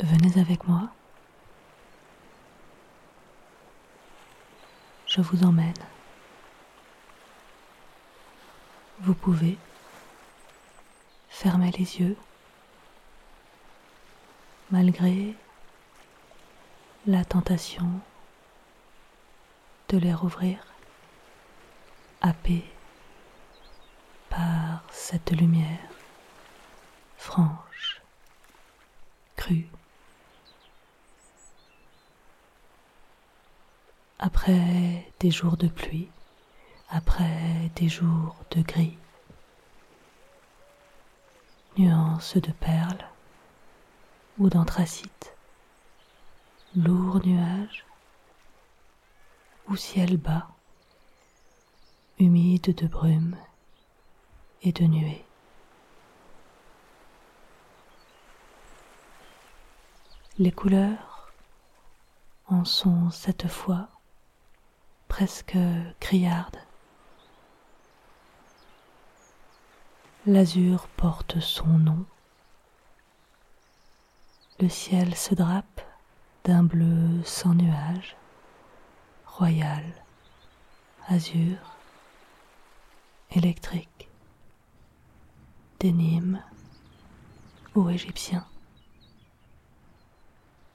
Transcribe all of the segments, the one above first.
Venez avec moi. Je vous emmène. Vous pouvez fermer les yeux malgré la tentation de les rouvrir, happé par cette lumière franche, crue. Après des jours de pluie, après des jours de gris, nuances de perles ou d'anthracite, lourds nuages ou ciel bas, humide de brume et de nuées. Les couleurs en sont cette fois presque criarde. L'azur porte son nom. Le ciel se drape d'un bleu sans nuage, royal, azur, électrique, d'énigme ou égyptien,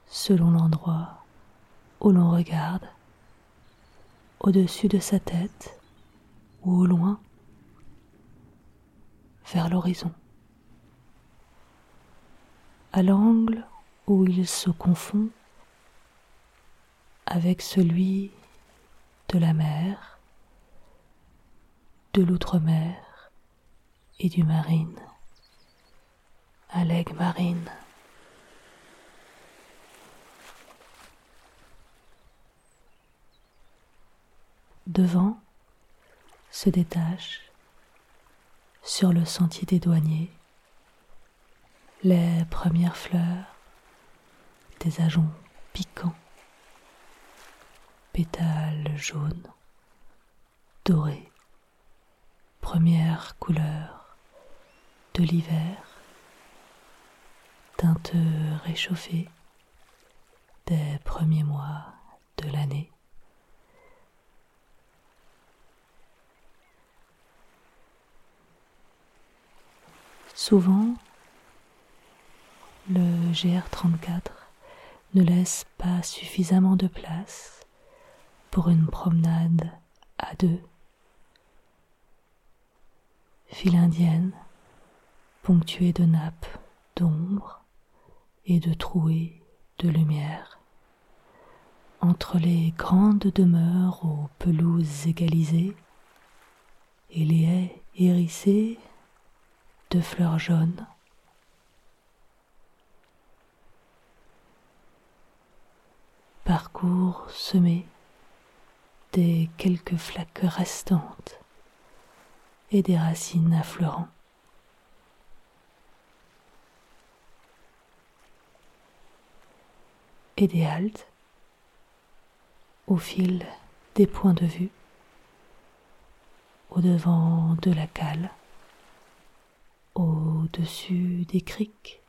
selon l'endroit où l'on regarde au-dessus de sa tête ou au loin, vers l'horizon. À l'angle où il se confond avec celui de la mer, de l'outre-mer et du marine, à l'aigle marine. Devant se détachent sur le sentier des douaniers les premières fleurs des ajoncs piquants, pétales jaunes, dorés, première couleur de l'hiver, teinte réchauffée des premiers mois de l'année. Souvent, le GR34 ne laisse pas suffisamment de place pour une promenade à deux. File indienne, ponctuée de nappes d'ombre et de trouées de lumière. Entre les grandes demeures aux pelouses égalisées et les haies hérissées de fleurs jaunes. Parcours semé des quelques flaques restantes et des racines affleurant. Et des haltes au fil des points de vue, au devant de la cale au-dessus des criques,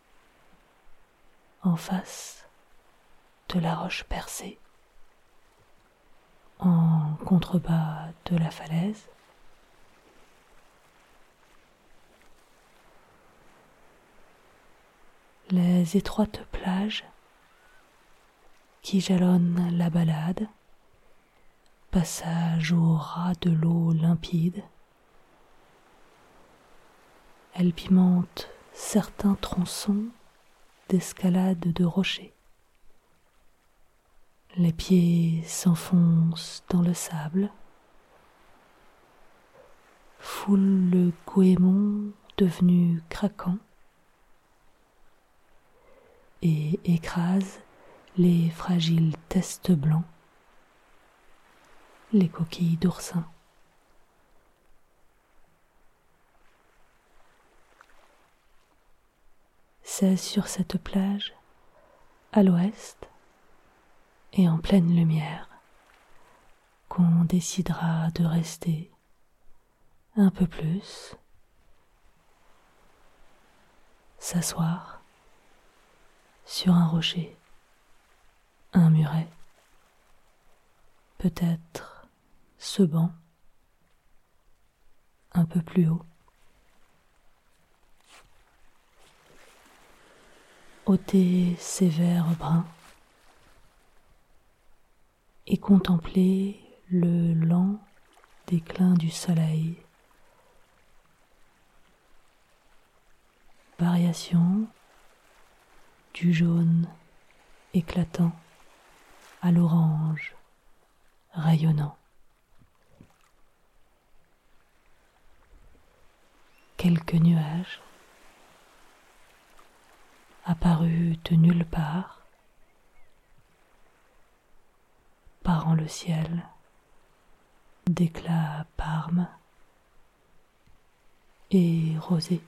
en face de la roche percée, en contrebas de la falaise, les étroites plages qui jalonnent la balade, passage au ras de l'eau limpide, elle pimente certains tronçons d'escalade de rochers. Les pieds s'enfoncent dans le sable, foule le goémon devenu craquant et écrase les fragiles testes blancs, les coquilles d'oursin. Sur cette plage, à l'ouest et en pleine lumière, qu'on décidera de rester un peu plus, s'asseoir sur un rocher, un muret, peut-être ce banc un peu plus haut. Ôter ses verres bruns et contempler le lent déclin du soleil. Variation du jaune éclatant à l'orange rayonnant. Quelques nuages apparus de nulle part, parant le ciel d'éclats parme et rosé.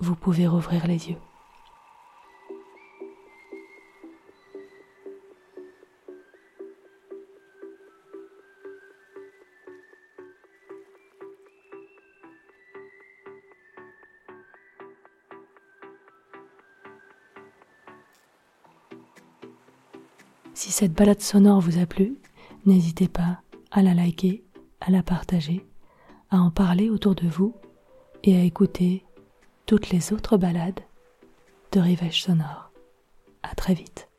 Vous pouvez rouvrir les yeux. Si cette balade sonore vous a plu, n'hésitez pas à la liker, à la partager, à en parler autour de vous et à écouter toutes les autres balades de Rivage Sonore. À très vite.